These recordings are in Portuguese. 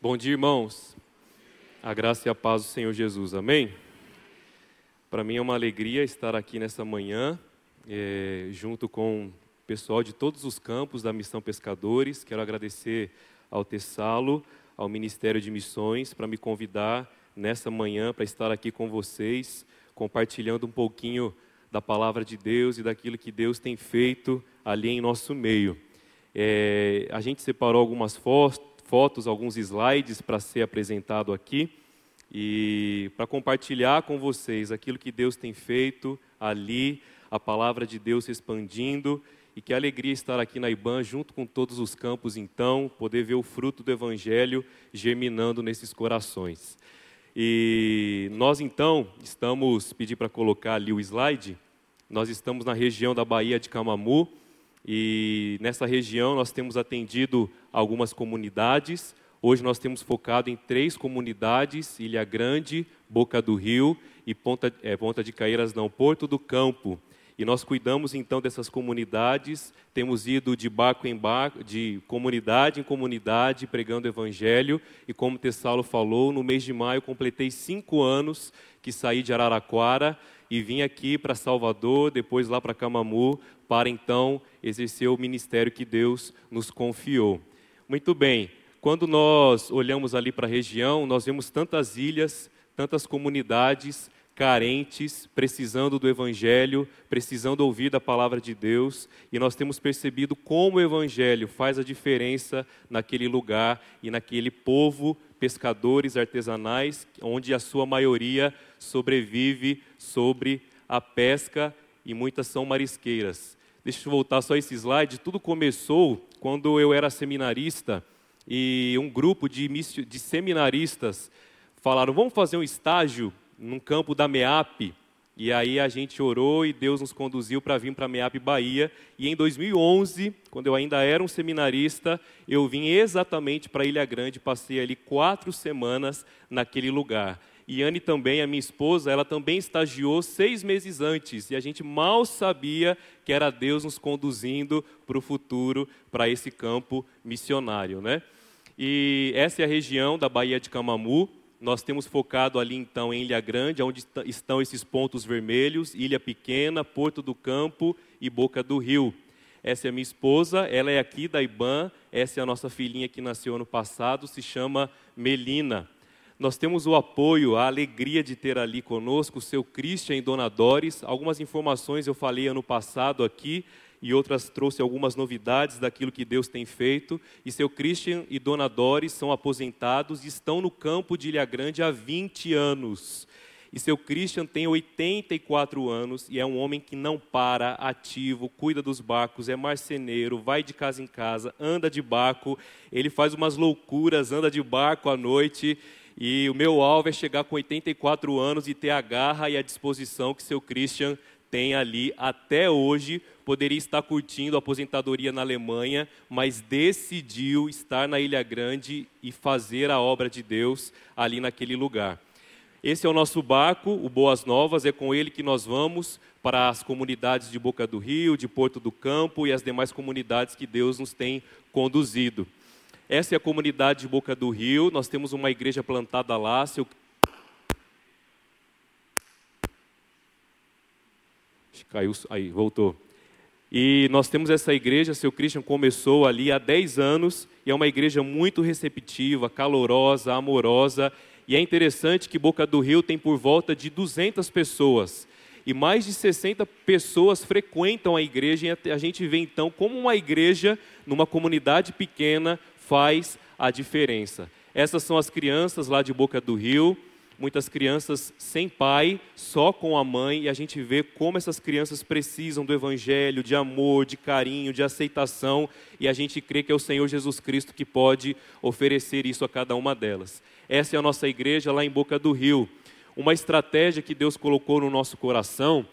Bom dia, irmãos. A graça e a paz do Senhor Jesus, amém? Para mim é uma alegria estar aqui nessa manhã, é, junto com o pessoal de todos os campos da Missão Pescadores. Quero agradecer ao Tessalo, ao Ministério de Missões, para me convidar nessa manhã para estar aqui com vocês, compartilhando um pouquinho da palavra de Deus e daquilo que Deus tem feito ali em nosso meio. É, a gente separou algumas fotos, alguns slides para ser apresentado aqui e para compartilhar com vocês aquilo que Deus tem feito ali, a palavra de Deus se expandindo e que alegria estar aqui na IBAN junto com todos os campos, então, poder ver o fruto do Evangelho germinando nesses corações. E nós, então, estamos, pedir para colocar ali o slide, nós estamos na região da Baía de Camamu, e nessa região nós temos atendido algumas comunidades. Hoje nós temos focado em três comunidades: Ilha Grande, Boca do Rio e Ponta, é, Ponta de Caeiras, não, Porto do Campo. E nós cuidamos então dessas comunidades, temos ido de barco em barco, de comunidade em comunidade, pregando o evangelho. E como Tessalo falou, no mês de maio completei cinco anos que saí de Araraquara e vim aqui para Salvador, depois lá para Camamu, para então exercer o ministério que Deus nos confiou. Muito bem, quando nós olhamos ali para a região, nós vemos tantas ilhas, tantas comunidades carentes, precisando do Evangelho, precisando ouvir da palavra de Deus, e nós temos percebido como o Evangelho faz a diferença naquele lugar e naquele povo, pescadores artesanais, onde a sua maioria sobrevive sobre a pesca e muitas são marisqueiras. Deixa eu voltar só esse slide. Tudo começou quando eu era seminarista e um grupo de, de seminaristas falaram: vamos fazer um estágio num campo da MEAP. E aí a gente orou e Deus nos conduziu para vir para a MEAP Bahia. E em 2011, quando eu ainda era um seminarista, eu vim exatamente para Ilha Grande, passei ali quatro semanas naquele lugar. E também, a minha esposa, ela também estagiou seis meses antes. E a gente mal sabia que era Deus nos conduzindo para o futuro, para esse campo missionário. Né? E essa é a região da Baía de Camamu. Nós temos focado ali então em Ilha Grande, onde estão esses pontos vermelhos, Ilha Pequena, Porto do Campo e Boca do Rio. Essa é a minha esposa, ela é aqui da IBAN, essa é a nossa filhinha que nasceu ano passado, se chama Melina. Nós temos o apoio, a alegria de ter ali conosco o seu Christian Donadores. Algumas informações eu falei ano passado aqui, e outras trouxe algumas novidades daquilo que Deus tem feito. E seu Christian e Dona Doris são aposentados e estão no campo de Ilha Grande há 20 anos. E seu Christian tem 84 anos e é um homem que não para, ativo, cuida dos barcos, é marceneiro, vai de casa em casa, anda de barco, ele faz umas loucuras, anda de barco à noite. E o meu alvo é chegar com 84 anos e ter a garra e a disposição que seu Christian tem ali até hoje, poderia estar curtindo a aposentadoria na Alemanha, mas decidiu estar na Ilha Grande e fazer a obra de Deus ali naquele lugar. Esse é o nosso barco, o Boas Novas, é com ele que nós vamos para as comunidades de Boca do Rio, de Porto do Campo e as demais comunidades que Deus nos tem conduzido. Essa é a comunidade de Boca do Rio, nós temos uma igreja plantada lá, seu Caiu, aí, voltou. E nós temos essa igreja, seu Christian começou ali há 10 anos, e é uma igreja muito receptiva, calorosa, amorosa, e é interessante que Boca do Rio tem por volta de 200 pessoas, e mais de 60 pessoas frequentam a igreja, e a gente vê então como uma igreja, numa comunidade pequena, faz a diferença. Essas são as crianças lá de Boca do Rio, muitas crianças sem pai, só com a mãe, e a gente vê como essas crianças precisam do evangelho, de amor, de carinho, de aceitação, e a gente crê que é o Senhor Jesus Cristo que pode oferecer isso a cada uma delas. Essa é a nossa igreja lá em Boca do Rio. Uma estratégia que Deus colocou no nosso coração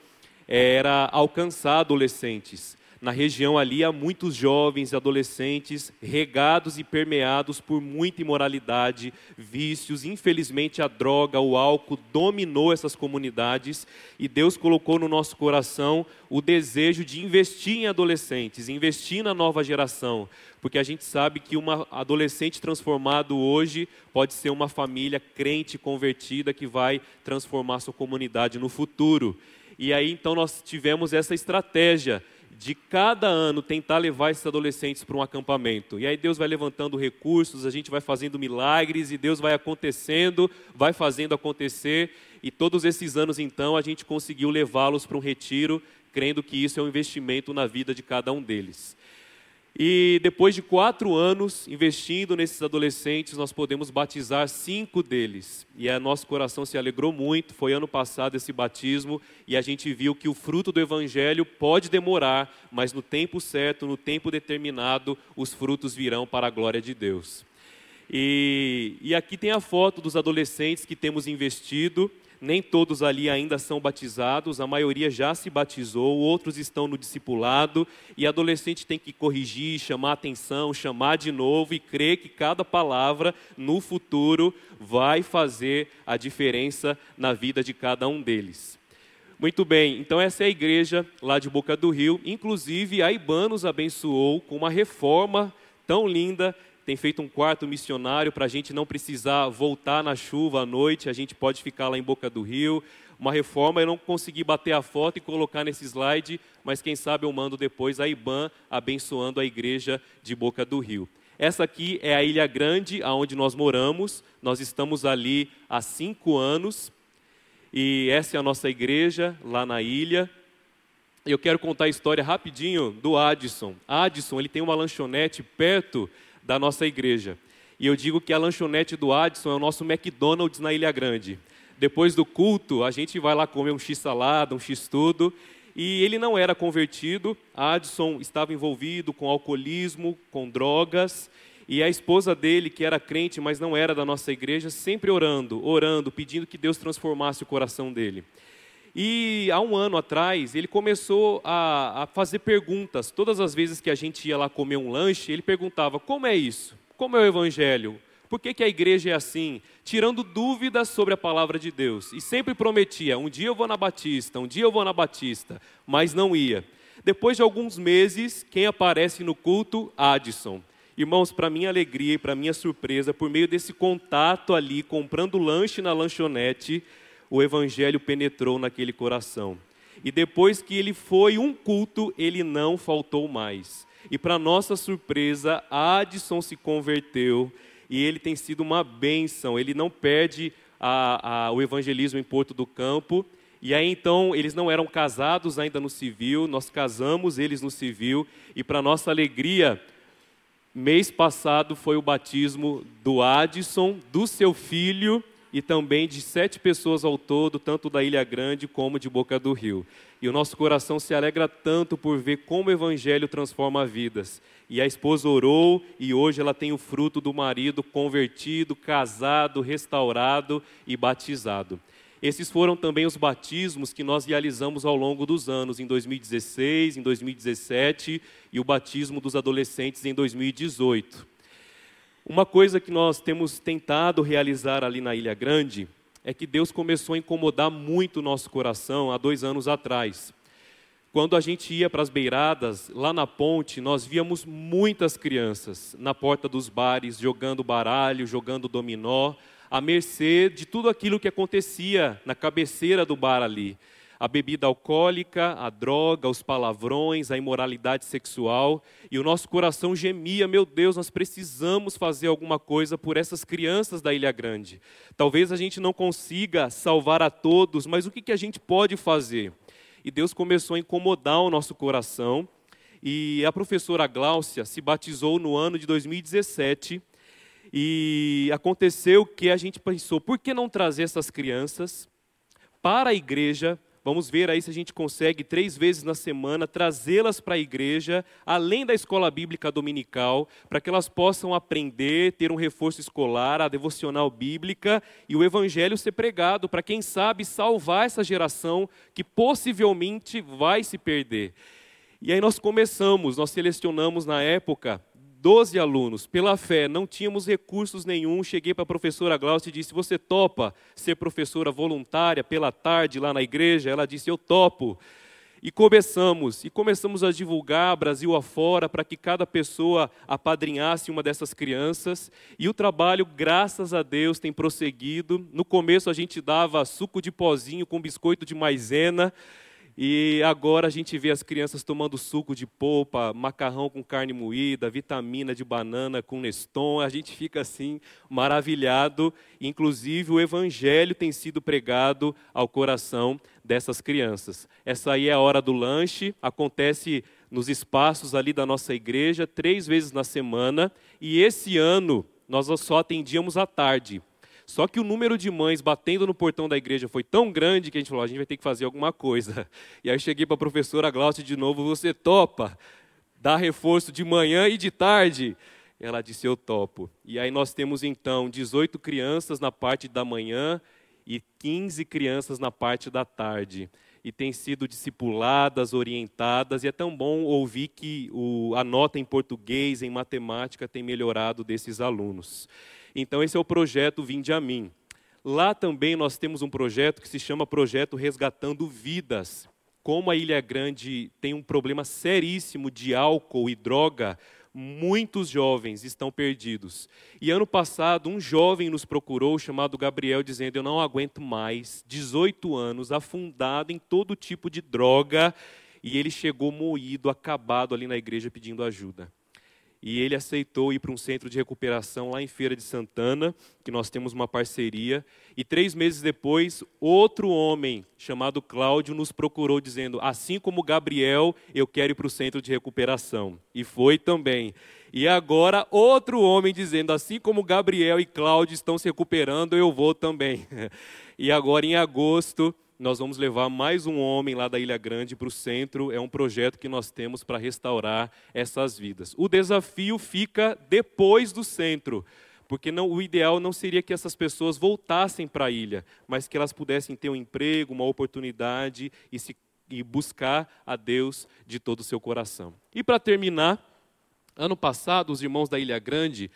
era alcançar adolescentes. Na região ali há muitos jovens e adolescentes regados e permeados por muita imoralidade, vícios. Infelizmente, a droga, o álcool dominou essas comunidades e Deus colocou no nosso coração o desejo de investir em adolescentes, investir na nova geração, porque a gente sabe que uma adolescente transformado hoje pode ser uma família crente convertida que vai transformar sua comunidade no futuro. E aí então nós tivemos essa estratégia de cada ano tentar levar esses adolescentes para um acampamento. E aí Deus vai levantando recursos, a gente vai fazendo milagres e Deus vai acontecendo, vai fazendo acontecer. E todos esses anos então a gente conseguiu levá-los para um retiro, crendo que isso é um investimento na vida de cada um deles. E depois de quatro anos investindo nesses adolescentes, nós podemos batizar cinco deles. E a nosso coração se alegrou muito. Foi ano passado esse batismo e a gente viu que o fruto do Evangelho pode demorar, mas no tempo certo, no tempo determinado, os frutos virão para a glória de Deus. E, e aqui tem a foto dos adolescentes que temos investido nem todos ali ainda são batizados, a maioria já se batizou, outros estão no discipulado, e adolescente tem que corrigir, chamar atenção, chamar de novo e crer que cada palavra no futuro vai fazer a diferença na vida de cada um deles. Muito bem, então essa é a igreja lá de Boca do Rio, inclusive a IBAN nos abençoou com uma reforma tão linda tem feito um quarto missionário para a gente não precisar voltar na chuva à noite, a gente pode ficar lá em Boca do Rio. Uma reforma, eu não consegui bater a foto e colocar nesse slide, mas quem sabe eu mando depois a IBAN abençoando a igreja de Boca do Rio. Essa aqui é a Ilha Grande, aonde nós moramos. Nós estamos ali há cinco anos e essa é a nossa igreja lá na ilha. Eu quero contar a história rapidinho do Addison. Addison, ele tem uma lanchonete perto da nossa igreja. E eu digo que a lanchonete do Adson é o nosso McDonald's na Ilha Grande. Depois do culto, a gente vai lá comer um x-salada, um x-tudo. E ele não era convertido, Adson estava envolvido com alcoolismo, com drogas. E a esposa dele, que era crente, mas não era da nossa igreja, sempre orando, orando, pedindo que Deus transformasse o coração dele. E há um ano atrás, ele começou a, a, fazer perguntas. Todas as vezes que a gente ia lá comer um lanche, ele perguntava: como é isso? Como é o evangelho? Por que, que a igreja é assim? Tirando dúvidas sobre a palavra de Deus. E sempre prometia: um dia eu vou na Batista, um dia eu vou na Batista, mas não ia. Depois de alguns meses, quem aparece no culto? Addison. Irmãos, para minha alegria e para minha surpresa, por meio desse contato ali, comprando lanche na lanchonete, o evangelho penetrou naquele coração. E depois que ele foi um culto, ele não faltou mais. E para nossa surpresa, Adson se converteu e ele tem sido uma bênção. Ele não perde a, a, o evangelismo em Porto do Campo. E aí então, eles não eram casados ainda no civil, nós casamos eles no civil. E para nossa alegria, mês passado foi o batismo do Adson, do seu filho e também de sete pessoas ao todo, tanto da Ilha Grande como de Boca do Rio. E o nosso coração se alegra tanto por ver como o Evangelho transforma vidas. E a esposa orou e hoje ela tem o fruto do marido convertido, casado, restaurado e batizado. Esses foram também os batismos que nós realizamos ao longo dos anos, em 2016, em 2017 e o batismo dos adolescentes em 2018. Uma coisa que nós temos tentado realizar ali na Ilha Grande é que Deus começou a incomodar muito o nosso coração há dois anos atrás. Quando a gente ia para as beiradas, lá na ponte, nós víamos muitas crianças na porta dos bares, jogando baralho, jogando dominó, à mercê de tudo aquilo que acontecia na cabeceira do bar ali a bebida alcoólica, a droga, os palavrões, a imoralidade sexual, e o nosso coração gemia: meu Deus, nós precisamos fazer alguma coisa por essas crianças da Ilha Grande. Talvez a gente não consiga salvar a todos, mas o que, que a gente pode fazer? E Deus começou a incomodar o nosso coração, e a professora Gláucia se batizou no ano de 2017. E aconteceu que a gente pensou, por que não trazer essas crianças para a igreja Vamos ver aí se a gente consegue, três vezes na semana, trazê-las para a igreja, além da escola bíblica dominical, para que elas possam aprender, ter um reforço escolar, a devocional bíblica e o evangelho ser pregado, para quem sabe salvar essa geração que possivelmente vai se perder. E aí nós começamos, nós selecionamos na época 12 alunos. Pela fé, não tínhamos recursos nenhum. Cheguei para a professora Glaucia e disse: Você topa ser professora voluntária pela tarde lá na igreja? Ela disse: Eu topo. E começamos, e começamos a divulgar Brasil afora para que cada pessoa apadrinhasse uma dessas crianças. E o trabalho, graças a Deus, tem prosseguido. No começo a gente dava suco de pozinho com biscoito de maisena. E agora a gente vê as crianças tomando suco de polpa, macarrão com carne moída, vitamina de banana com Neston. A gente fica assim maravilhado. Inclusive o evangelho tem sido pregado ao coração dessas crianças. Essa aí é a hora do lanche, acontece nos espaços ali da nossa igreja três vezes na semana. E esse ano nós só atendíamos à tarde. Só que o número de mães batendo no portão da igreja foi tão grande que a gente falou: a gente vai ter que fazer alguma coisa. E aí cheguei para a professora Glaucia de novo: você topa dar reforço de manhã e de tarde? Ela disse: eu topo. E aí nós temos então 18 crianças na parte da manhã e 15 crianças na parte da tarde. E têm sido discipuladas, orientadas, e é tão bom ouvir que o, a nota em português, em matemática, tem melhorado desses alunos. Então, esse é o projeto Vinde a Mim. Lá também nós temos um projeto que se chama Projeto Resgatando Vidas. Como a Ilha Grande tem um problema seríssimo de álcool e droga, muitos jovens estão perdidos. E ano passado, um jovem nos procurou, chamado Gabriel, dizendo: Eu não aguento mais, 18 anos, afundado em todo tipo de droga. E ele chegou moído, acabado ali na igreja pedindo ajuda e ele aceitou ir para um centro de recuperação lá em Feira de Santana, que nós temos uma parceria. E três meses depois, outro homem chamado Cláudio nos procurou dizendo: assim como Gabriel, eu quero ir para o centro de recuperação. E foi também. E agora outro homem dizendo: assim como Gabriel e Cláudio estão se recuperando, eu vou também. E agora em agosto nós vamos levar mais um homem lá da Ilha Grande para o centro. É um projeto que nós temos para restaurar essas vidas. O desafio fica depois do centro, porque não, o ideal não seria que essas pessoas voltassem para a ilha, mas que elas pudessem ter um emprego, uma oportunidade e, se, e buscar a Deus de todo o seu coração. E para terminar, ano passado, os irmãos da Ilha Grande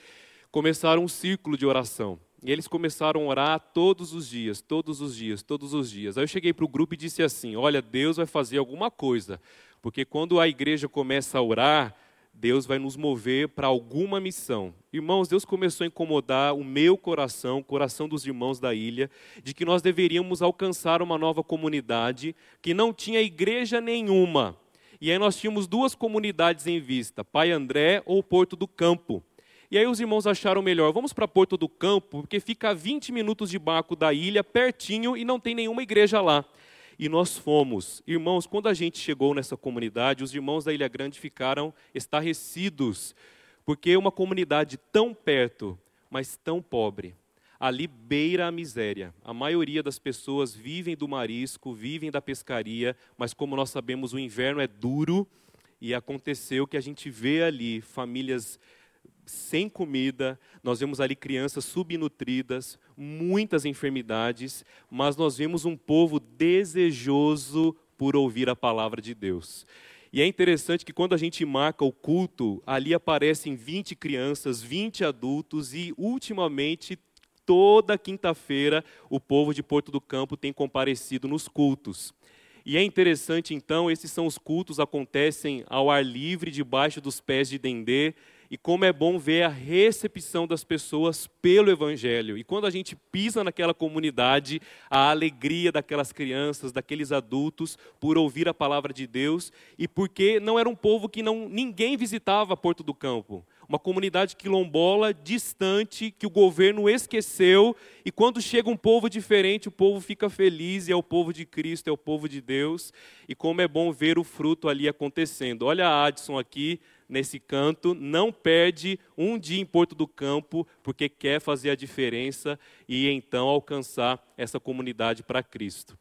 começaram um círculo de oração. E eles começaram a orar todos os dias, todos os dias, todos os dias. Aí eu cheguei para o grupo e disse assim: Olha, Deus vai fazer alguma coisa, porque quando a igreja começa a orar, Deus vai nos mover para alguma missão. Irmãos, Deus começou a incomodar o meu coração, o coração dos irmãos da ilha, de que nós deveríamos alcançar uma nova comunidade que não tinha igreja nenhuma. E aí nós tínhamos duas comunidades em vista, Pai André ou Porto do Campo. E aí os irmãos acharam melhor, vamos para Porto do Campo, porque fica a 20 minutos de barco da ilha, pertinho, e não tem nenhuma igreja lá. E nós fomos. Irmãos, quando a gente chegou nessa comunidade, os irmãos da Ilha Grande ficaram estarrecidos, porque uma comunidade tão perto, mas tão pobre. Ali beira a miséria. A maioria das pessoas vivem do marisco, vivem da pescaria, mas como nós sabemos, o inverno é duro e aconteceu que a gente vê ali famílias sem comida, nós vemos ali crianças subnutridas, muitas enfermidades, mas nós vemos um povo desejoso por ouvir a palavra de Deus. E é interessante que quando a gente marca o culto, ali aparecem 20 crianças, 20 adultos e, ultimamente, toda quinta-feira, o povo de Porto do Campo tem comparecido nos cultos. E é interessante, então, esses são os cultos, acontecem ao ar livre, debaixo dos pés de Dendê, e como é bom ver a recepção das pessoas pelo Evangelho. E quando a gente pisa naquela comunidade, a alegria daquelas crianças, daqueles adultos, por ouvir a palavra de Deus, e porque não era um povo que não, ninguém visitava Porto do Campo. Uma comunidade quilombola distante que o governo esqueceu, e quando chega um povo diferente, o povo fica feliz, e é o povo de Cristo, é o povo de Deus, e como é bom ver o fruto ali acontecendo. Olha a Adson aqui, nesse canto, não perde um dia em Porto do Campo, porque quer fazer a diferença e então alcançar essa comunidade para Cristo.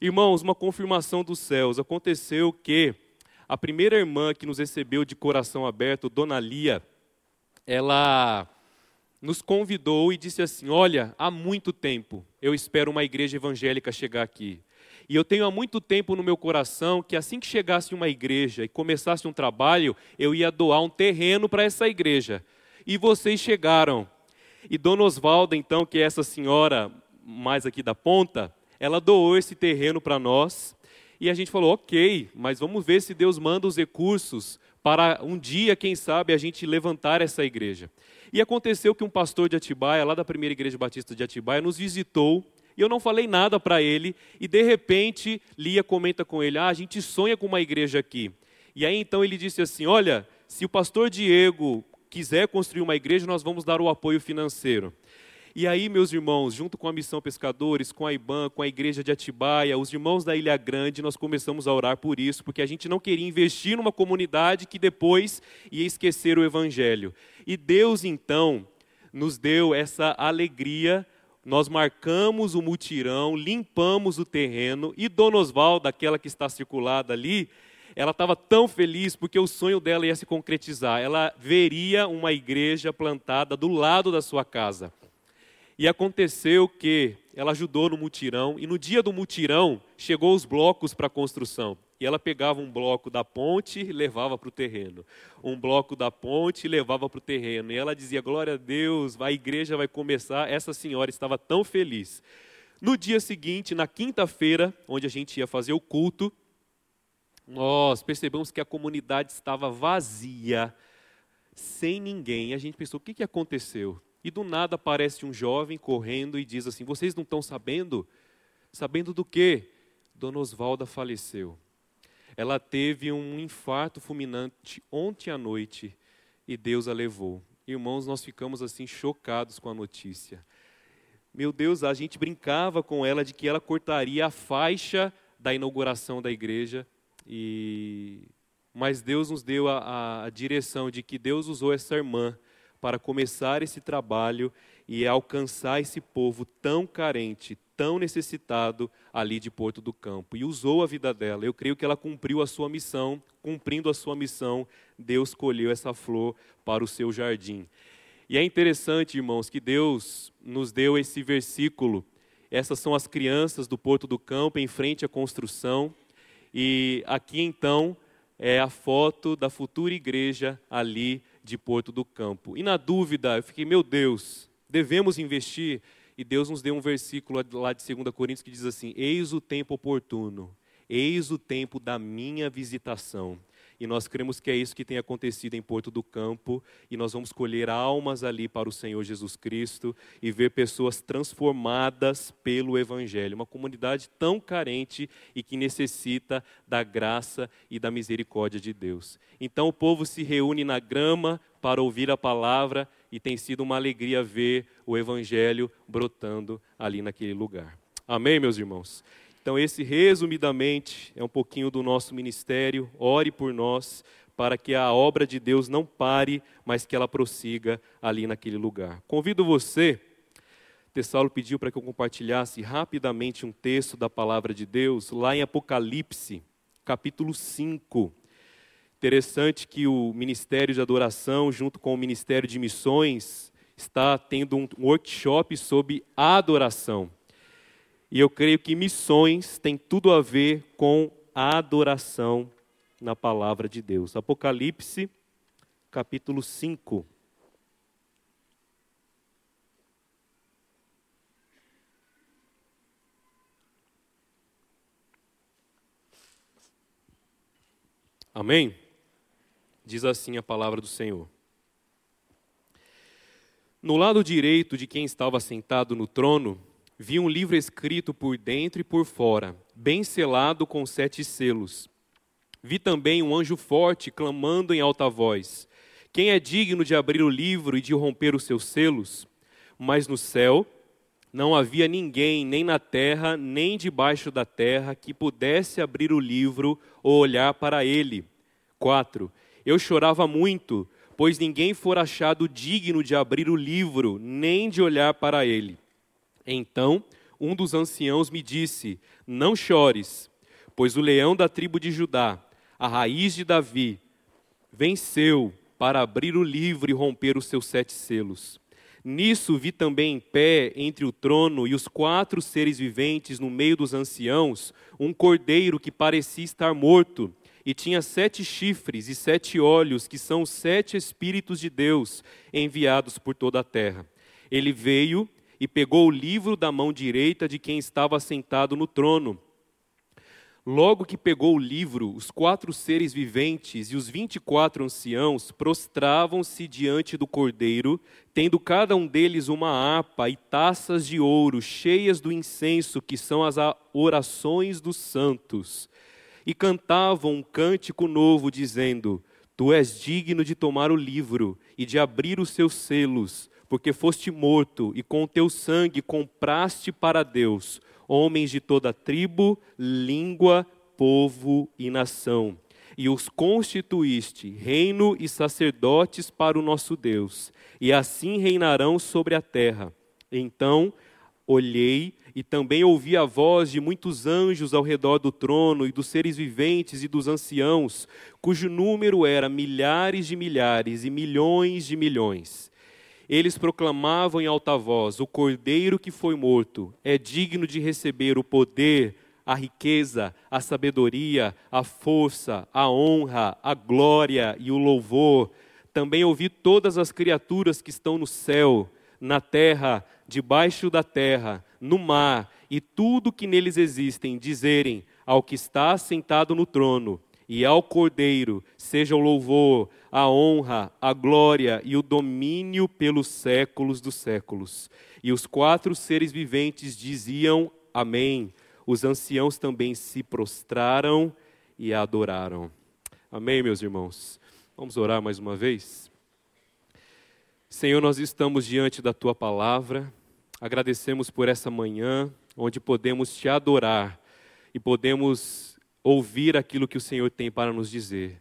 Irmãos, uma confirmação dos céus. Aconteceu que a primeira irmã que nos recebeu de coração aberto, Dona Lia, ela nos convidou e disse assim: Olha, há muito tempo eu espero uma igreja evangélica chegar aqui. E eu tenho há muito tempo no meu coração que assim que chegasse uma igreja e começasse um trabalho, eu ia doar um terreno para essa igreja. E vocês chegaram. E Dona Osvalda, então, que é essa senhora mais aqui da ponta, ela doou esse terreno para nós. E a gente falou, ok, mas vamos ver se Deus manda os recursos para um dia, quem sabe, a gente levantar essa igreja. E aconteceu que um pastor de Atibaia, lá da primeira igreja batista de Atibaia, nos visitou e eu não falei nada para ele, e de repente Lia comenta com ele: Ah, a gente sonha com uma igreja aqui. E aí então ele disse assim: Olha, se o pastor Diego quiser construir uma igreja, nós vamos dar o apoio financeiro. E aí, meus irmãos, junto com a Missão Pescadores, com a IBAN, com a Igreja de Atibaia, os irmãos da Ilha Grande, nós começamos a orar por isso, porque a gente não queria investir numa comunidade que depois ia esquecer o Evangelho. E Deus, então, nos deu essa alegria nós marcamos o mutirão, limpamos o terreno, e Dona Osvalda, aquela que está circulada ali, ela estava tão feliz porque o sonho dela ia se concretizar. Ela veria uma igreja plantada do lado da sua casa. E aconteceu que ela ajudou no mutirão, e no dia do mutirão, chegou os blocos para a construção. E ela pegava um bloco da ponte e levava para o terreno. Um bloco da ponte e levava para o terreno. E ela dizia: Glória a Deus, a igreja vai começar. Essa senhora estava tão feliz. No dia seguinte, na quinta-feira, onde a gente ia fazer o culto, nós percebemos que a comunidade estava vazia, sem ninguém. A gente pensou: o que, que aconteceu? E do nada aparece um jovem correndo e diz assim: Vocês não estão sabendo? Sabendo do quê? Dona Osvalda faleceu ela teve um infarto fulminante ontem à noite e Deus a levou. Irmãos, nós ficamos assim chocados com a notícia. Meu Deus, a gente brincava com ela de que ela cortaria a faixa da inauguração da igreja e mas Deus nos deu a, a direção de que Deus usou essa irmã para começar esse trabalho e alcançar esse povo tão carente, tão necessitado ali de Porto do Campo. E usou a vida dela. Eu creio que ela cumpriu a sua missão. Cumprindo a sua missão, Deus colheu essa flor para o seu jardim. E é interessante, irmãos, que Deus nos deu esse versículo. Essas são as crianças do Porto do Campo em frente à construção. E aqui então é a foto da futura igreja ali de Porto do Campo. E na dúvida, eu fiquei, meu Deus, devemos investir e Deus nos deu um versículo lá de 2 Coríntios que diz assim: Eis o tempo oportuno, eis o tempo da minha visitação. E nós cremos que é isso que tem acontecido em Porto do Campo, e nós vamos colher almas ali para o Senhor Jesus Cristo e ver pessoas transformadas pelo Evangelho. Uma comunidade tão carente e que necessita da graça e da misericórdia de Deus. Então o povo se reúne na grama para ouvir a palavra e tem sido uma alegria ver o Evangelho brotando ali naquele lugar. Amém, meus irmãos? Então, esse, resumidamente, é um pouquinho do nosso ministério. Ore por nós, para que a obra de Deus não pare, mas que ela prossiga ali naquele lugar. Convido você, Tessalo pediu para que eu compartilhasse rapidamente um texto da palavra de Deus, lá em Apocalipse, capítulo 5. Interessante que o Ministério de Adoração, junto com o Ministério de Missões, está tendo um workshop sobre adoração. E eu creio que missões tem tudo a ver com a adoração na palavra de Deus. Apocalipse, capítulo 5. Amém? Diz assim a palavra do Senhor. No lado direito de quem estava sentado no trono, vi um livro escrito por dentro e por fora, bem selado com sete selos. Vi também um anjo forte clamando em alta voz: Quem é digno de abrir o livro e de romper os seus selos? Mas no céu não havia ninguém, nem na terra, nem debaixo da terra, que pudesse abrir o livro ou olhar para ele. 4. Eu chorava muito, pois ninguém for achado digno de abrir o livro, nem de olhar para ele. Então, um dos anciãos me disse: Não chores, pois o leão da tribo de Judá, a raiz de Davi, venceu para abrir o livro e romper os seus sete selos. Nisso vi também em pé entre o trono e os quatro seres viventes no meio dos anciãos um cordeiro que parecia estar morto e tinha sete chifres e sete olhos, que são os sete Espíritos de Deus enviados por toda a terra. Ele veio e pegou o livro da mão direita de quem estava sentado no trono. Logo que pegou o livro, os quatro seres viventes e os vinte e quatro anciãos prostravam-se diante do cordeiro, tendo cada um deles uma harpa e taças de ouro cheias do incenso, que são as orações dos santos. E cantavam um cântico novo, dizendo: Tu és digno de tomar o livro e de abrir os seus selos, porque foste morto e com teu sangue compraste para Deus homens de toda tribo, língua, povo e nação. E os constituíste reino e sacerdotes para o nosso Deus, e assim reinarão sobre a terra. Então olhei e também ouvi a voz de muitos anjos ao redor do trono e dos seres viventes e dos anciãos, cujo número era milhares de milhares e milhões de milhões eles proclamavam em alta voz: O cordeiro que foi morto é digno de receber o poder, a riqueza, a sabedoria, a força, a honra, a glória e o louvor. Também ouvi todas as criaturas que estão no céu, na terra, debaixo da terra, no mar e tudo que neles existem dizerem ao que está sentado no trono e ao Cordeiro seja o louvor, a honra, a glória e o domínio pelos séculos dos séculos. E os quatro seres viventes diziam Amém. Os anciãos também se prostraram e adoraram. Amém, meus irmãos. Vamos orar mais uma vez? Senhor, nós estamos diante da tua palavra. Agradecemos por essa manhã onde podemos te adorar e podemos ouvir aquilo que o Senhor tem para nos dizer.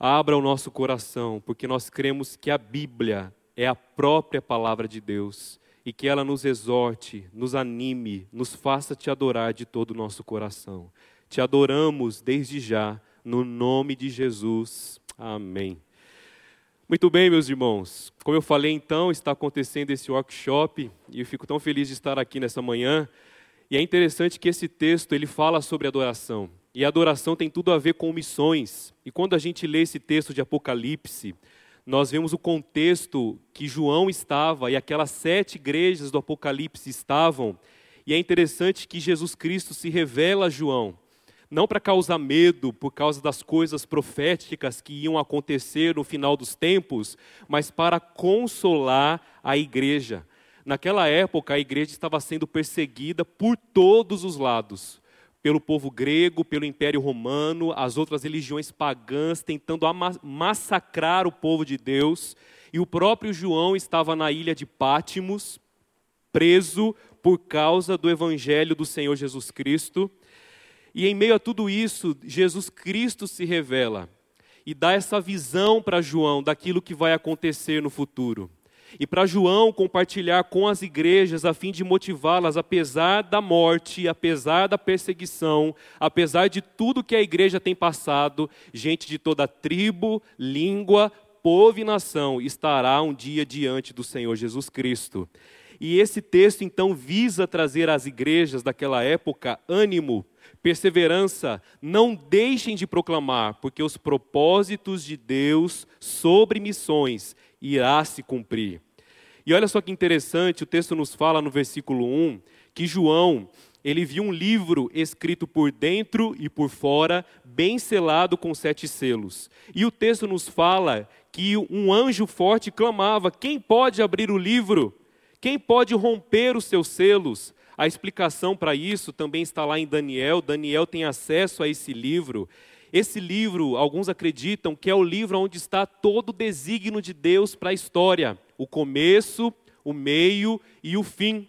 Abra o nosso coração, porque nós cremos que a Bíblia é a própria palavra de Deus e que ela nos exorte, nos anime, nos faça te adorar de todo o nosso coração. Te adoramos desde já, no nome de Jesus. Amém. Muito bem, meus irmãos. Como eu falei então, está acontecendo esse workshop e eu fico tão feliz de estar aqui nessa manhã. E é interessante que esse texto ele fala sobre adoração. E adoração tem tudo a ver com missões. E quando a gente lê esse texto de Apocalipse, nós vemos o contexto que João estava e aquelas sete igrejas do Apocalipse estavam. E é interessante que Jesus Cristo se revela a João, não para causar medo por causa das coisas proféticas que iam acontecer no final dos tempos, mas para consolar a igreja. Naquela época, a igreja estava sendo perseguida por todos os lados pelo povo grego, pelo Império Romano, as outras religiões pagãs tentando massacrar o povo de Deus. E o próprio João estava na ilha de Pátimos, preso por causa do evangelho do Senhor Jesus Cristo. E em meio a tudo isso, Jesus Cristo se revela e dá essa visão para João daquilo que vai acontecer no futuro e para João compartilhar com as igrejas a fim de motivá-las, apesar da morte, apesar da perseguição, apesar de tudo que a igreja tem passado, gente de toda tribo, língua, povo e nação estará um dia diante do Senhor Jesus Cristo. E esse texto então visa trazer às igrejas daquela época ânimo, perseverança, não deixem de proclamar, porque os propósitos de Deus sobre missões irá se cumprir. E olha só que interessante, o texto nos fala no versículo 1 que João, ele viu um livro escrito por dentro e por fora, bem selado com sete selos. E o texto nos fala que um anjo forte clamava: Quem pode abrir o livro? Quem pode romper os seus selos? A explicação para isso também está lá em Daniel. Daniel tem acesso a esse livro. Esse livro, alguns acreditam que é o livro onde está todo o desígnio de Deus para a história: o começo, o meio e o fim.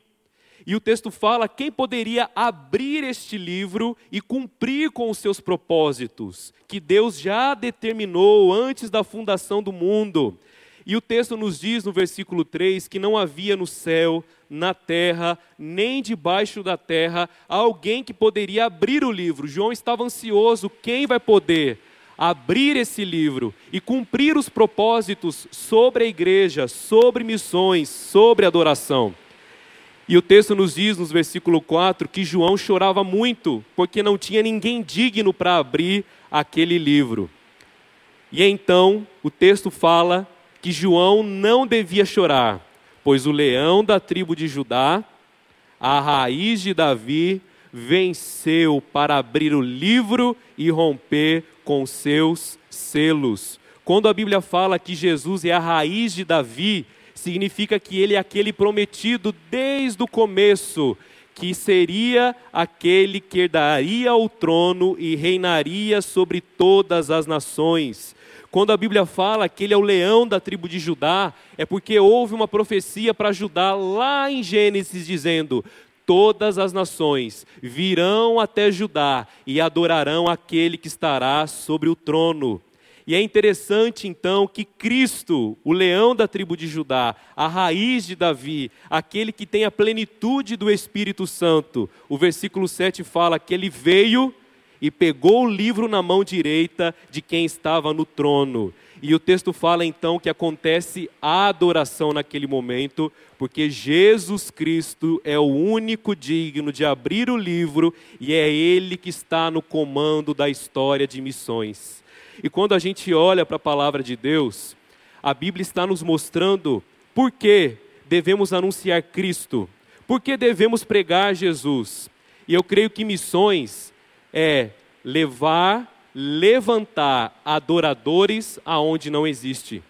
E o texto fala quem poderia abrir este livro e cumprir com os seus propósitos, que Deus já determinou antes da fundação do mundo. E o texto nos diz no versículo 3 que não havia no céu, na terra, nem debaixo da terra alguém que poderia abrir o livro. João estava ansioso, quem vai poder? abrir esse livro e cumprir os propósitos sobre a igreja, sobre missões, sobre adoração. E o texto nos diz, no versículo 4, que João chorava muito, porque não tinha ninguém digno para abrir aquele livro. E então o texto fala que João não devia chorar, pois o leão da tribo de Judá, a raiz de Davi, venceu para abrir o livro e romper com seus selos. Quando a Bíblia fala que Jesus é a raiz de Davi, significa que ele é aquele prometido desde o começo, que seria aquele que herdaria o trono e reinaria sobre todas as nações. Quando a Bíblia fala que ele é o leão da tribo de Judá, é porque houve uma profecia para Judá lá em Gênesis dizendo: todas as nações virão até Judá e adorarão aquele que estará sobre o trono. E é interessante então que Cristo, o leão da tribo de Judá, a raiz de Davi, aquele que tem a plenitude do Espírito Santo, o versículo 7 fala que ele veio e pegou o livro na mão direita de quem estava no trono. E o texto fala então que acontece a adoração naquele momento, porque Jesus Cristo é o único digno de abrir o livro e é Ele que está no comando da história de missões. E quando a gente olha para a palavra de Deus, a Bíblia está nos mostrando por que devemos anunciar Cristo, por que devemos pregar Jesus. E eu creio que missões é levar levantar adoradores aonde não existe.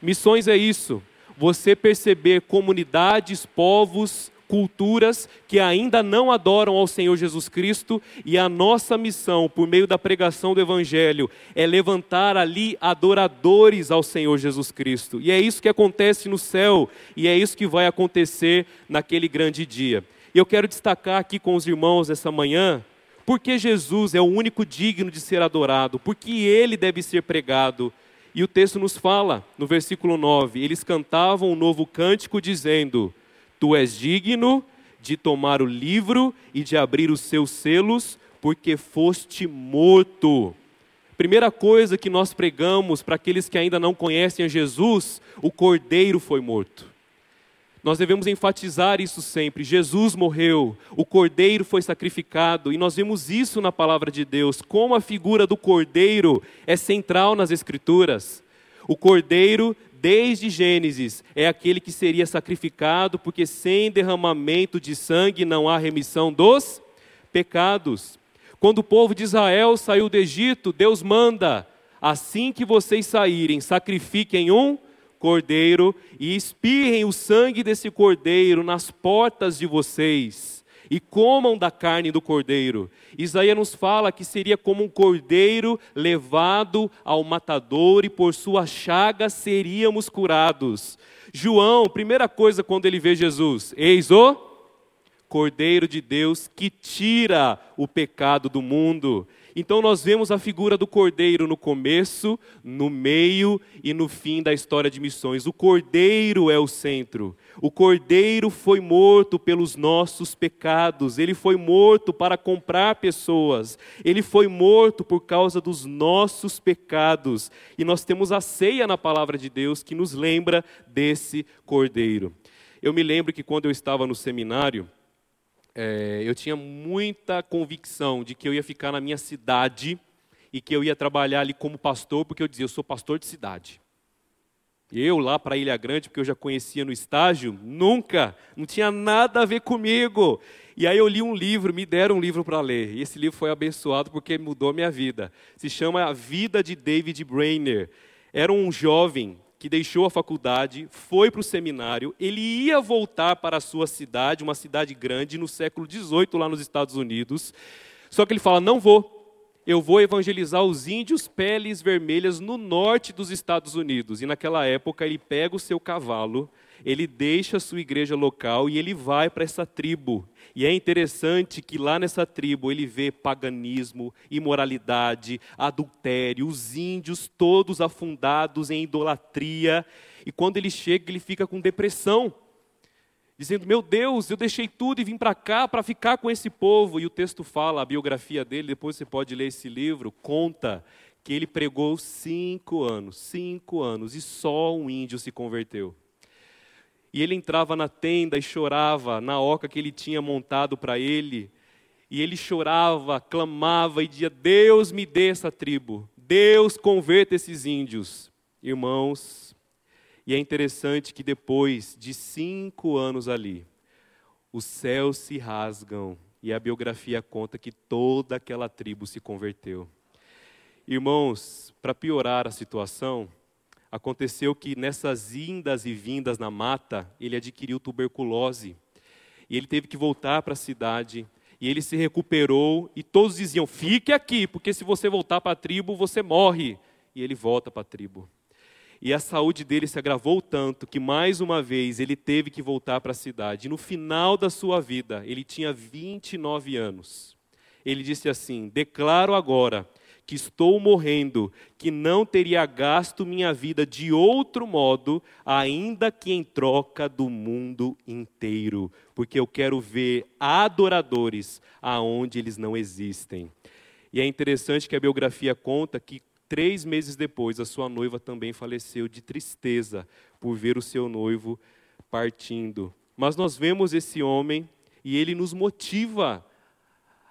Missões é isso, você perceber comunidades, povos, culturas que ainda não adoram ao Senhor Jesus Cristo, e a nossa missão, por meio da pregação do Evangelho, é levantar ali adoradores ao Senhor Jesus Cristo. E é isso que acontece no céu, e é isso que vai acontecer naquele grande dia. E eu quero destacar aqui com os irmãos essa manhã porque Jesus é o único digno de ser adorado, porque ele deve ser pregado. E o texto nos fala, no versículo 9: eles cantavam um novo cântico, dizendo: Tu és digno de tomar o livro e de abrir os seus selos, porque foste morto. Primeira coisa que nós pregamos para aqueles que ainda não conhecem a Jesus: o cordeiro foi morto. Nós devemos enfatizar isso sempre. Jesus morreu, o cordeiro foi sacrificado, e nós vemos isso na palavra de Deus, como a figura do cordeiro é central nas Escrituras. O cordeiro, desde Gênesis, é aquele que seria sacrificado, porque sem derramamento de sangue não há remissão dos pecados. Quando o povo de Israel saiu do Egito, Deus manda: assim que vocês saírem, sacrifiquem um cordeiro e espirrem o sangue desse cordeiro nas portas de vocês e comam da carne do cordeiro. Isaías nos fala que seria como um cordeiro levado ao matador e por sua chaga seríamos curados. João, primeira coisa quando ele vê Jesus, eis o Cordeiro de Deus que tira o pecado do mundo. Então nós vemos a figura do cordeiro no começo, no meio e no fim da história de missões. O cordeiro é o centro. O cordeiro foi morto pelos nossos pecados, ele foi morto para comprar pessoas, ele foi morto por causa dos nossos pecados. E nós temos a ceia na palavra de Deus que nos lembra desse cordeiro. Eu me lembro que quando eu estava no seminário, é, eu tinha muita convicção de que eu ia ficar na minha cidade e que eu ia trabalhar ali como pastor, porque eu dizia, eu sou pastor de cidade. Eu lá para Ilha Grande, porque eu já conhecia no estágio, nunca, não tinha nada a ver comigo. E aí eu li um livro, me deram um livro para ler. E esse livro foi abençoado porque mudou minha vida. Se chama A Vida de David Brainer. Era um jovem que deixou a faculdade, foi para o seminário, ele ia voltar para a sua cidade, uma cidade grande, no século XVIII, lá nos Estados Unidos. Só que ele fala: não vou, eu vou evangelizar os índios peles vermelhas no norte dos Estados Unidos. E naquela época ele pega o seu cavalo, ele deixa a sua igreja local e ele vai para essa tribo. E é interessante que lá nessa tribo ele vê paganismo, imoralidade, adultério, os índios todos afundados em idolatria. E quando ele chega, ele fica com depressão, dizendo: Meu Deus, eu deixei tudo e vim para cá para ficar com esse povo. E o texto fala, a biografia dele, depois você pode ler esse livro, conta que ele pregou cinco anos, cinco anos, e só um índio se converteu. E ele entrava na tenda e chorava na oca que ele tinha montado para ele. E ele chorava, clamava e dizia: Deus me dê essa tribo, Deus converta esses índios. Irmãos, e é interessante que depois de cinco anos ali, os céus se rasgam e a biografia conta que toda aquela tribo se converteu. Irmãos, para piorar a situação, Aconteceu que nessas indas e vindas na mata, ele adquiriu tuberculose. E ele teve que voltar para a cidade. E ele se recuperou. E todos diziam: Fique aqui, porque se você voltar para a tribo, você morre. E ele volta para a tribo. E a saúde dele se agravou tanto que, mais uma vez, ele teve que voltar para a cidade. E no final da sua vida, ele tinha 29 anos. Ele disse assim: Declaro agora que estou morrendo, que não teria gasto minha vida de outro modo, ainda que em troca do mundo inteiro, porque eu quero ver adoradores aonde eles não existem. E é interessante que a biografia conta que três meses depois a sua noiva também faleceu de tristeza por ver o seu noivo partindo. Mas nós vemos esse homem e ele nos motiva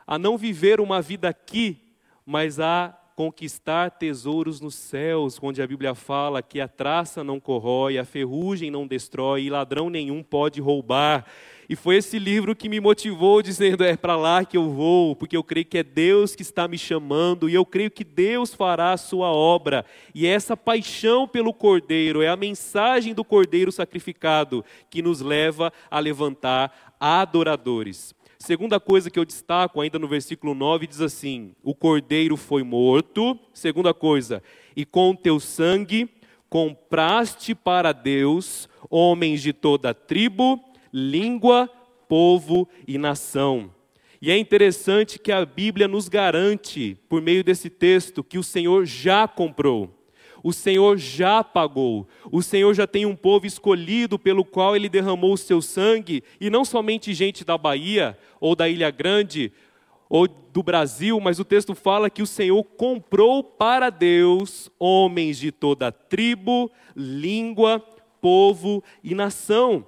a não viver uma vida aqui mas a conquistar tesouros nos céus, onde a Bíblia fala que a traça não corrói, a ferrugem não destrói e ladrão nenhum pode roubar. E foi esse livro que me motivou, dizendo: é para lá que eu vou, porque eu creio que é Deus que está me chamando e eu creio que Deus fará a sua obra. E é essa paixão pelo Cordeiro, é a mensagem do Cordeiro sacrificado que nos leva a levantar adoradores. Segunda coisa que eu destaco ainda no versículo 9 diz assim: O cordeiro foi morto. Segunda coisa, e com teu sangue compraste para Deus homens de toda tribo, língua, povo e nação. E é interessante que a Bíblia nos garante, por meio desse texto, que o Senhor já comprou. O Senhor já pagou. O Senhor já tem um povo escolhido pelo qual ele derramou o seu sangue, e não somente gente da Bahia ou da Ilha Grande ou do Brasil, mas o texto fala que o Senhor comprou para Deus homens de toda tribo, língua, povo e nação.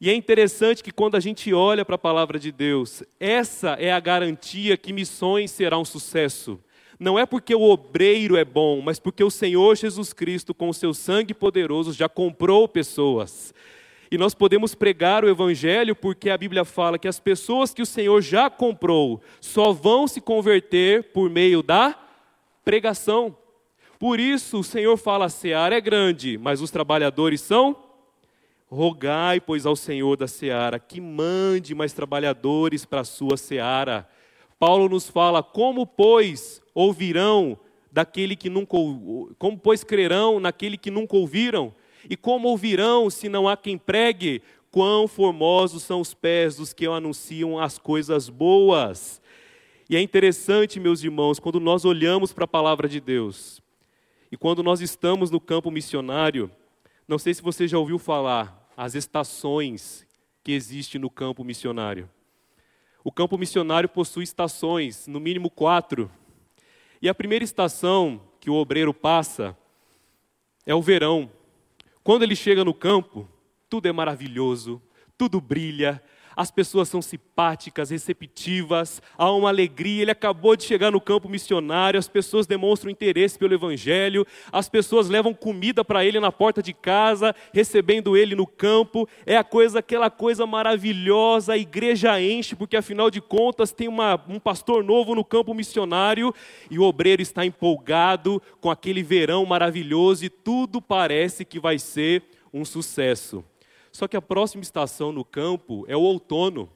E é interessante que quando a gente olha para a palavra de Deus, essa é a garantia que missões será um sucesso não é porque o obreiro é bom, mas porque o Senhor Jesus Cristo, com o seu sangue poderoso, já comprou pessoas. E nós podemos pregar o Evangelho porque a Bíblia fala que as pessoas que o Senhor já comprou só vão se converter por meio da pregação. Por isso o Senhor fala: a seara é grande, mas os trabalhadores são. Rogai, pois, ao Senhor da seara que mande mais trabalhadores para a sua seara. Paulo nos fala: como, pois, ouvirão daquele que nunca como pois crerão naquele que nunca ouviram? E como ouvirão se não há quem pregue? Quão formosos são os pés dos que anunciam as coisas boas. E é interessante, meus irmãos, quando nós olhamos para a palavra de Deus e quando nós estamos no campo missionário, não sei se você já ouviu falar as estações que existem no campo missionário. O campo missionário possui estações, no mínimo quatro. E a primeira estação que o obreiro passa é o verão. Quando ele chega no campo, tudo é maravilhoso, tudo brilha, as pessoas são simpáticas, receptivas, há uma alegria. Ele acabou de chegar no campo missionário, as pessoas demonstram interesse pelo Evangelho, as pessoas levam comida para ele na porta de casa, recebendo ele no campo. É a coisa, aquela coisa maravilhosa, a igreja enche, porque afinal de contas tem uma, um pastor novo no campo missionário e o obreiro está empolgado com aquele verão maravilhoso e tudo parece que vai ser um sucesso. Só que a próxima estação no campo é o outono.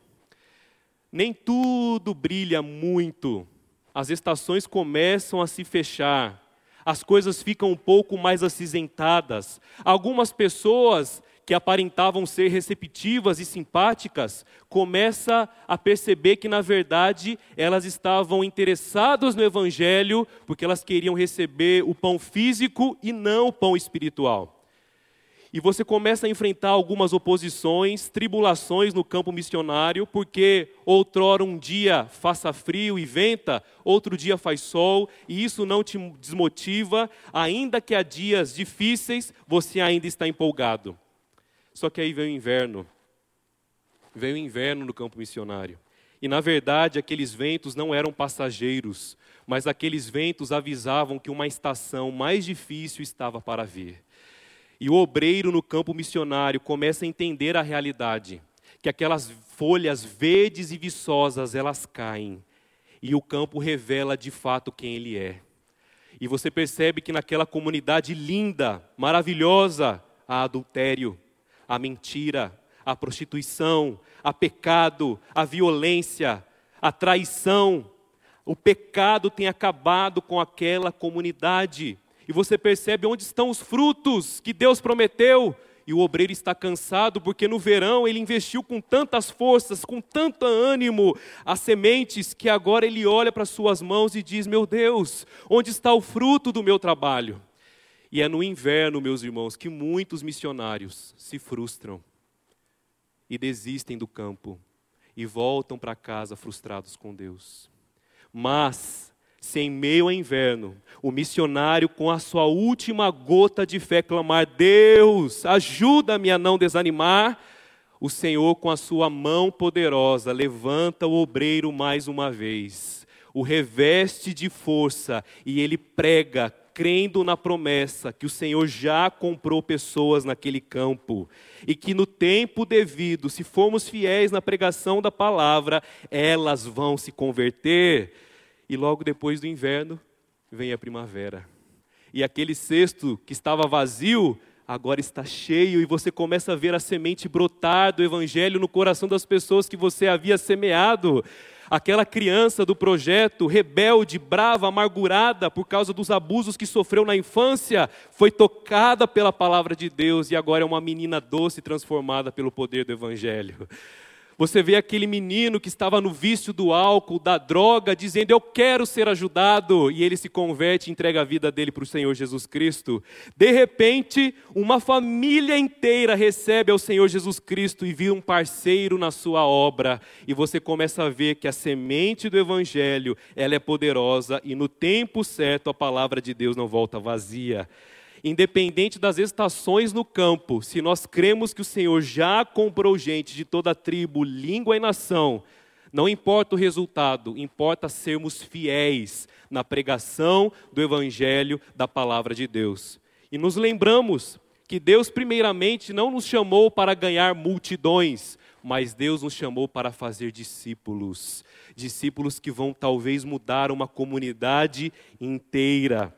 Nem tudo brilha muito. As estações começam a se fechar. As coisas ficam um pouco mais acinzentadas. Algumas pessoas que aparentavam ser receptivas e simpáticas, começa a perceber que na verdade elas estavam interessadas no evangelho, porque elas queriam receber o pão físico e não o pão espiritual. E você começa a enfrentar algumas oposições, tribulações no campo missionário, porque outrora um dia faça frio e venta, outro dia faz sol, e isso não te desmotiva, ainda que há dias difíceis, você ainda está empolgado. Só que aí vem o inverno. Vem o inverno no campo missionário. E na verdade, aqueles ventos não eram passageiros, mas aqueles ventos avisavam que uma estação mais difícil estava para vir. E o obreiro no campo missionário começa a entender a realidade, que aquelas folhas verdes e viçosas, elas caem, e o campo revela de fato quem ele é. E você percebe que naquela comunidade linda, maravilhosa, há adultério, há mentira, há prostituição, há pecado, há violência, há traição. O pecado tem acabado com aquela comunidade. E você percebe onde estão os frutos que Deus prometeu. E o obreiro está cansado porque no verão ele investiu com tantas forças, com tanto ânimo as sementes, que agora ele olha para suas mãos e diz: Meu Deus, onde está o fruto do meu trabalho? E é no inverno, meus irmãos, que muitos missionários se frustram e desistem do campo e voltam para casa frustrados com Deus. Mas se em meio ao inverno, o missionário com a sua última gota de fé clamar: Deus, ajuda-me a não desanimar. O Senhor, com a sua mão poderosa, levanta o obreiro mais uma vez, o reveste de força e ele prega, crendo na promessa que o Senhor já comprou pessoas naquele campo e que no tempo devido, se formos fiéis na pregação da palavra, elas vão se converter e logo depois do inverno vem a primavera. E aquele cesto que estava vazio, agora está cheio e você começa a ver a semente brotar do evangelho no coração das pessoas que você havia semeado. Aquela criança do projeto, rebelde, brava, amargurada por causa dos abusos que sofreu na infância, foi tocada pela palavra de Deus e agora é uma menina doce transformada pelo poder do evangelho. Você vê aquele menino que estava no vício do álcool, da droga, dizendo: Eu quero ser ajudado, e ele se converte e entrega a vida dele para o Senhor Jesus Cristo. De repente, uma família inteira recebe ao Senhor Jesus Cristo e vira um parceiro na sua obra, e você começa a ver que a semente do Evangelho ela é poderosa e no tempo certo a palavra de Deus não volta vazia independente das estações no campo, se nós cremos que o Senhor já comprou gente de toda tribo, língua e nação, não importa o resultado, importa sermos fiéis na pregação do Evangelho da palavra de Deus. E nos lembramos que Deus, primeiramente, não nos chamou para ganhar multidões, mas Deus nos chamou para fazer discípulos. Discípulos que vão talvez mudar uma comunidade inteira.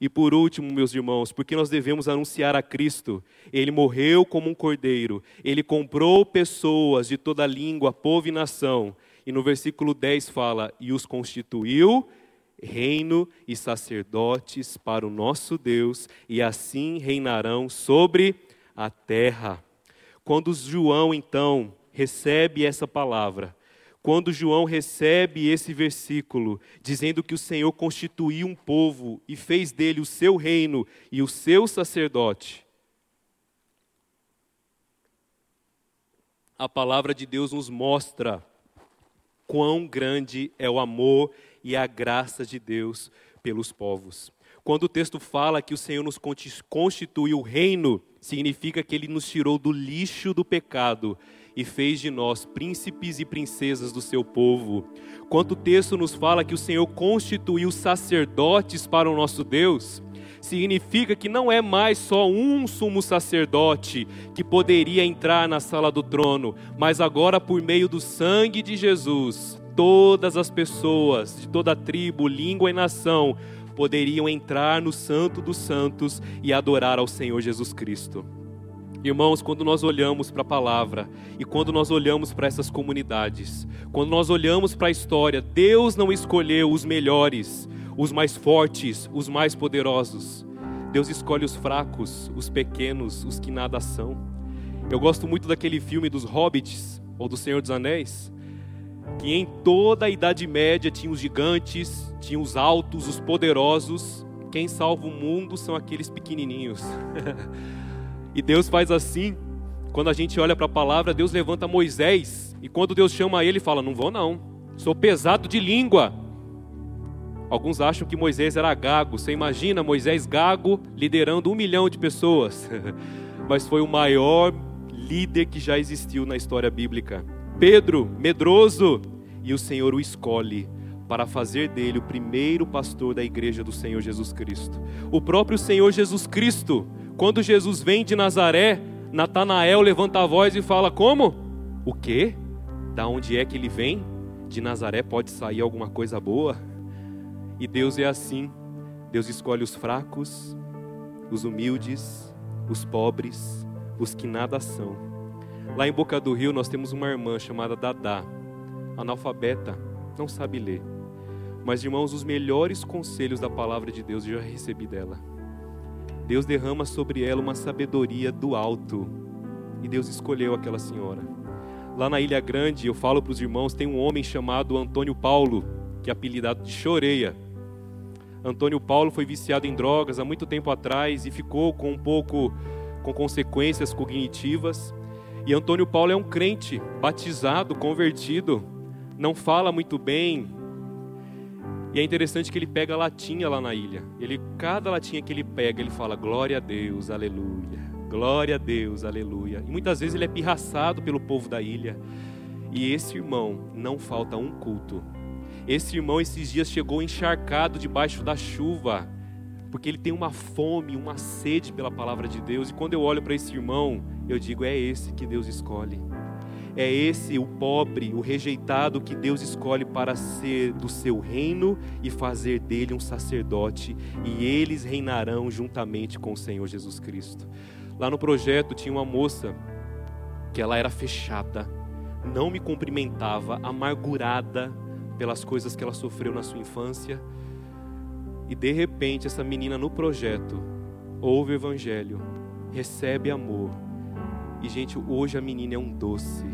E por último, meus irmãos, porque nós devemos anunciar a Cristo. Ele morreu como um cordeiro, ele comprou pessoas de toda língua, povo e nação. E no versículo 10 fala: E os constituiu reino e sacerdotes para o nosso Deus, e assim reinarão sobre a terra. Quando João, então, recebe essa palavra, quando João recebe esse versículo, dizendo que o Senhor constituiu um povo e fez dele o seu reino e o seu sacerdote, a palavra de Deus nos mostra quão grande é o amor e a graça de Deus pelos povos. Quando o texto fala que o Senhor nos constituiu reino, significa que ele nos tirou do lixo do pecado e fez de nós príncipes e princesas do seu povo. Quanto o texto nos fala que o Senhor constituiu sacerdotes para o nosso Deus, significa que não é mais só um sumo sacerdote que poderia entrar na sala do trono, mas agora por meio do sangue de Jesus, todas as pessoas de toda tribo, língua e nação poderiam entrar no Santo dos Santos e adorar ao Senhor Jesus Cristo. Irmãos, quando nós olhamos para a palavra e quando nós olhamos para essas comunidades, quando nós olhamos para a história, Deus não escolheu os melhores, os mais fortes, os mais poderosos. Deus escolhe os fracos, os pequenos, os que nada são. Eu gosto muito daquele filme dos Hobbits, ou do Senhor dos Anéis, que em toda a Idade Média tinha os gigantes, tinha os altos, os poderosos. Quem salva o mundo são aqueles pequenininhos. E Deus faz assim. Quando a gente olha para a palavra, Deus levanta Moisés. E quando Deus chama ele, fala: Não vou não. Sou pesado de língua. Alguns acham que Moisés era gago. Você imagina Moisés gago liderando um milhão de pessoas. Mas foi o maior líder que já existiu na história bíblica. Pedro, medroso, e o Senhor o escolhe para fazer dele o primeiro pastor da igreja do Senhor Jesus Cristo. O próprio Senhor Jesus Cristo, quando Jesus vem de Nazaré, Natanael levanta a voz e fala: Como? O quê? Da onde é que ele vem? De Nazaré pode sair alguma coisa boa? E Deus é assim. Deus escolhe os fracos, os humildes, os pobres, os que nada são. Lá em Boca do Rio nós temos uma irmã chamada Dadá, analfabeta, não sabe ler. Mas, irmãos, os melhores conselhos da palavra de Deus eu já recebi dela. Deus derrama sobre ela uma sabedoria do alto. E Deus escolheu aquela senhora. Lá na Ilha Grande, eu falo para os irmãos, tem um homem chamado Antônio Paulo, que é apelidado de Choreia. Antônio Paulo foi viciado em drogas há muito tempo atrás e ficou com um pouco com consequências cognitivas. E Antônio Paulo é um crente, batizado, convertido, não fala muito bem, e é interessante que ele pega a latinha lá na ilha. Ele, cada latinha que ele pega, ele fala glória a Deus, aleluia. Glória a Deus, aleluia. E muitas vezes ele é pirraçado pelo povo da ilha. E esse irmão não falta um culto. Esse irmão esses dias chegou encharcado debaixo da chuva, porque ele tem uma fome, uma sede pela palavra de Deus. E quando eu olho para esse irmão, eu digo: é esse que Deus escolhe. É esse o pobre, o rejeitado que Deus escolhe para ser do seu reino e fazer dele um sacerdote, e eles reinarão juntamente com o Senhor Jesus Cristo. Lá no projeto tinha uma moça que ela era fechada, não me cumprimentava, amargurada pelas coisas que ela sofreu na sua infância. E de repente essa menina no projeto ouve o evangelho, recebe amor. E gente, hoje a menina é um doce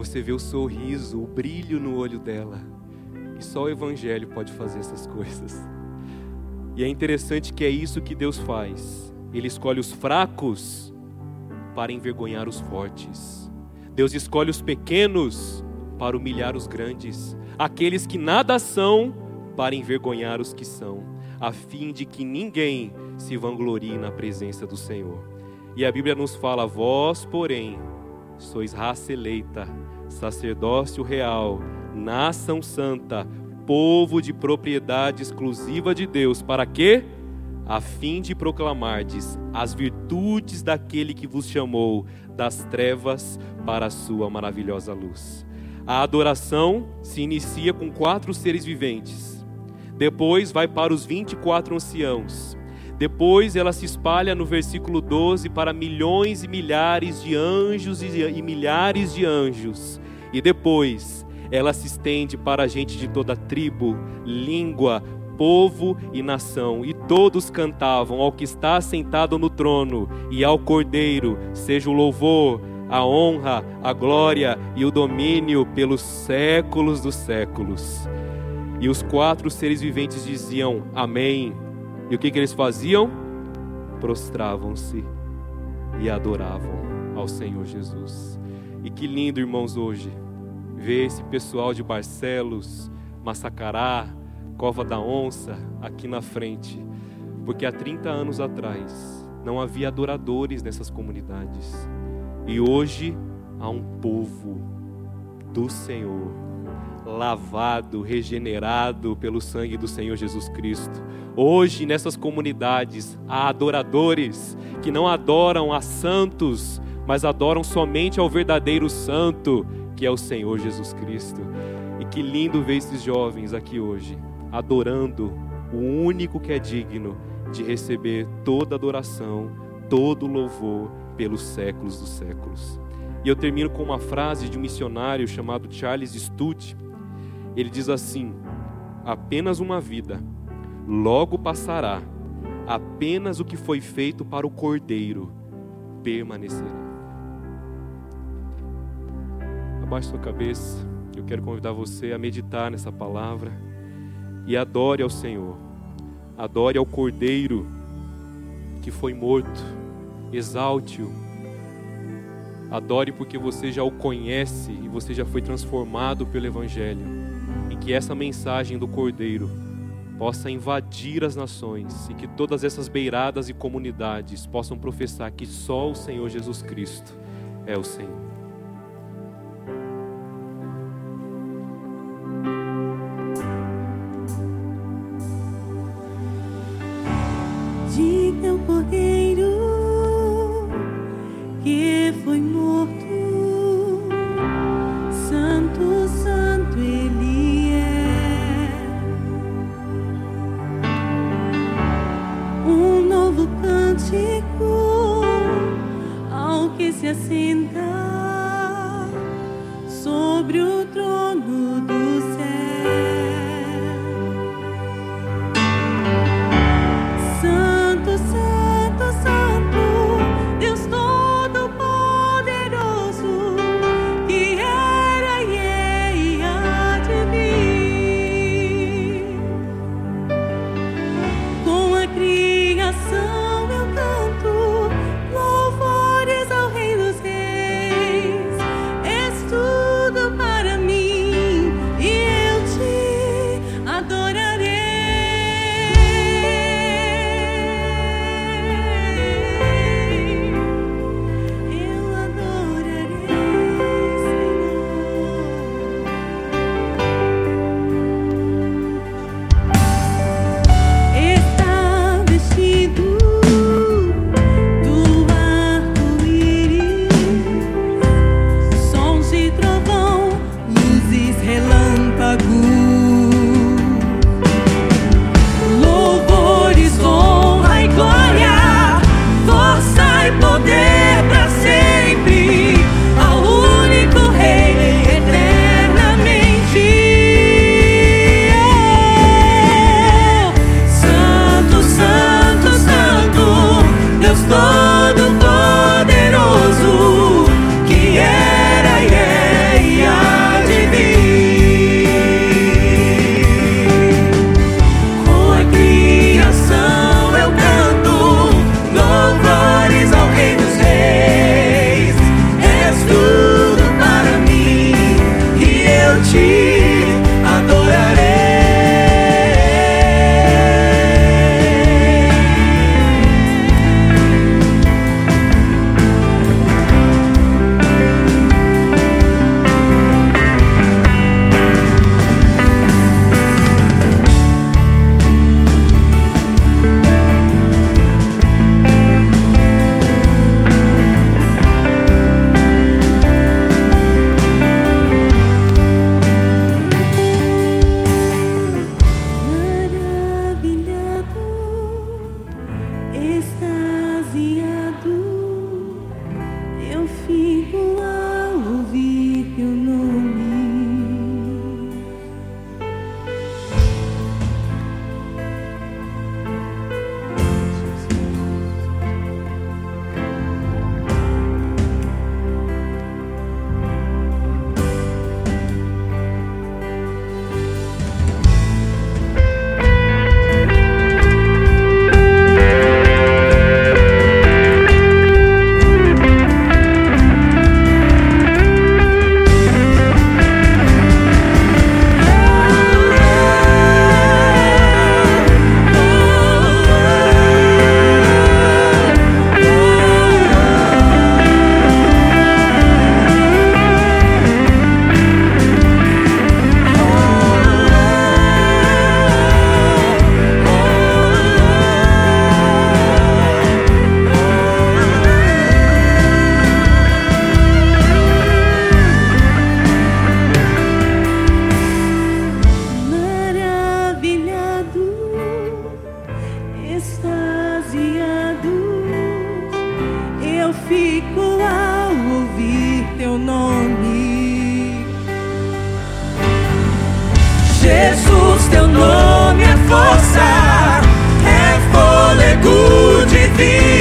você vê o sorriso, o brilho no olho dela. E só o Evangelho pode fazer essas coisas. E é interessante que é isso que Deus faz. Ele escolhe os fracos para envergonhar os fortes. Deus escolhe os pequenos para humilhar os grandes. Aqueles que nada são para envergonhar os que são, a fim de que ninguém se vanglorie na presença do Senhor. E a Bíblia nos fala: vós, porém, sois raça eleita, sacerdócio real, nação santa, povo de propriedade exclusiva de Deus, para quê? A fim de proclamardes as virtudes daquele que vos chamou das trevas para a sua maravilhosa luz. A adoração se inicia com quatro seres viventes. Depois vai para os 24 anciãos. Depois ela se espalha no versículo 12 para milhões e milhares de anjos e, milhares de anjos. E depois ela se estende para a gente de toda tribo, língua, povo e nação, e todos cantavam ao que está sentado no trono e ao Cordeiro, seja o louvor, a honra, a glória e o domínio pelos séculos dos séculos. E os quatro seres viventes diziam: Amém. E o que, que eles faziam? Prostravam-se e adoravam ao Senhor Jesus. E que lindo, irmãos, hoje, ver esse pessoal de Barcelos, Massacará, Cova da Onça aqui na frente. Porque há 30 anos atrás não havia adoradores nessas comunidades. E hoje há um povo do Senhor lavado, regenerado pelo sangue do Senhor Jesus Cristo. Hoje, nessas comunidades, há adoradores que não adoram a santos, mas adoram somente ao verdadeiro santo, que é o Senhor Jesus Cristo. E que lindo ver esses jovens aqui hoje, adorando o único que é digno de receber toda adoração, todo louvor pelos séculos dos séculos. E eu termino com uma frase de um missionário chamado Charles Studd, ele diz assim: apenas uma vida, logo passará, apenas o que foi feito para o cordeiro permanecerá. Abaixe sua cabeça, eu quero convidar você a meditar nessa palavra e adore ao Senhor, adore ao cordeiro que foi morto. Exalte-o, adore porque você já o conhece e você já foi transformado pelo Evangelho, que essa mensagem do Cordeiro possa invadir as nações e que todas essas beiradas e comunidades possam professar que só o Senhor Jesus Cristo é o Senhor. extasiados, eu fico ao ouvir teu nome. Jesus, teu nome é força, é fôlego divino.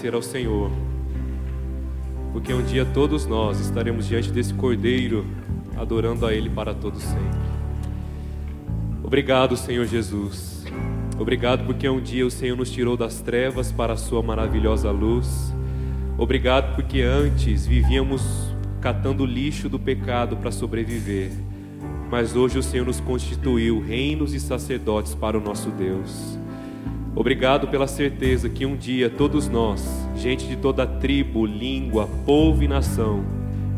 Agradecer ao Senhor, porque um dia todos nós estaremos diante desse Cordeiro, adorando a Ele para todos sempre. Obrigado, Senhor Jesus. Obrigado porque um dia o Senhor nos tirou das trevas para a Sua maravilhosa luz. Obrigado porque antes vivíamos catando lixo do pecado para sobreviver mas hoje o Senhor nos constituiu reinos e sacerdotes para o nosso Deus. Obrigado pela certeza que um dia todos nós, gente de toda tribo, língua, povo e nação,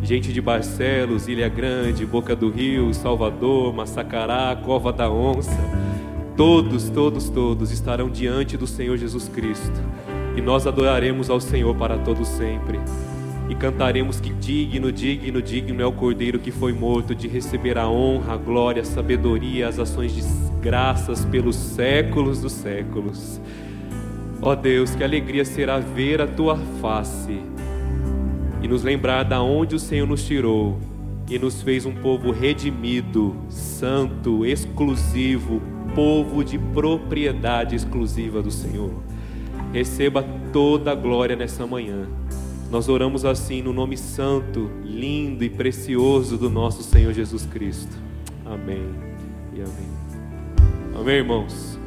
gente de Barcelos, Ilha Grande, Boca do Rio, Salvador, Massacará, Cova da Onça, todos, todos, todos estarão diante do Senhor Jesus Cristo. E nós adoraremos ao Senhor para todo sempre e cantaremos que digno, digno, digno é o Cordeiro que foi morto de receber a honra, a glória, a sabedoria, as ações de graças pelos séculos dos séculos. Ó oh Deus, que alegria será ver a tua face e nos lembrar da onde o Senhor nos tirou e nos fez um povo redimido, santo, exclusivo, povo de propriedade exclusiva do Senhor. Receba toda a glória nessa manhã. Nós oramos assim no nome santo, lindo e precioso do nosso Senhor Jesus Cristo. Amém e amém. Amém, irmãos.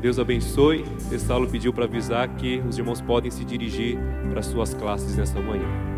Deus abençoe. Esse Saulo pediu para avisar que os irmãos podem se dirigir para suas classes nessa manhã.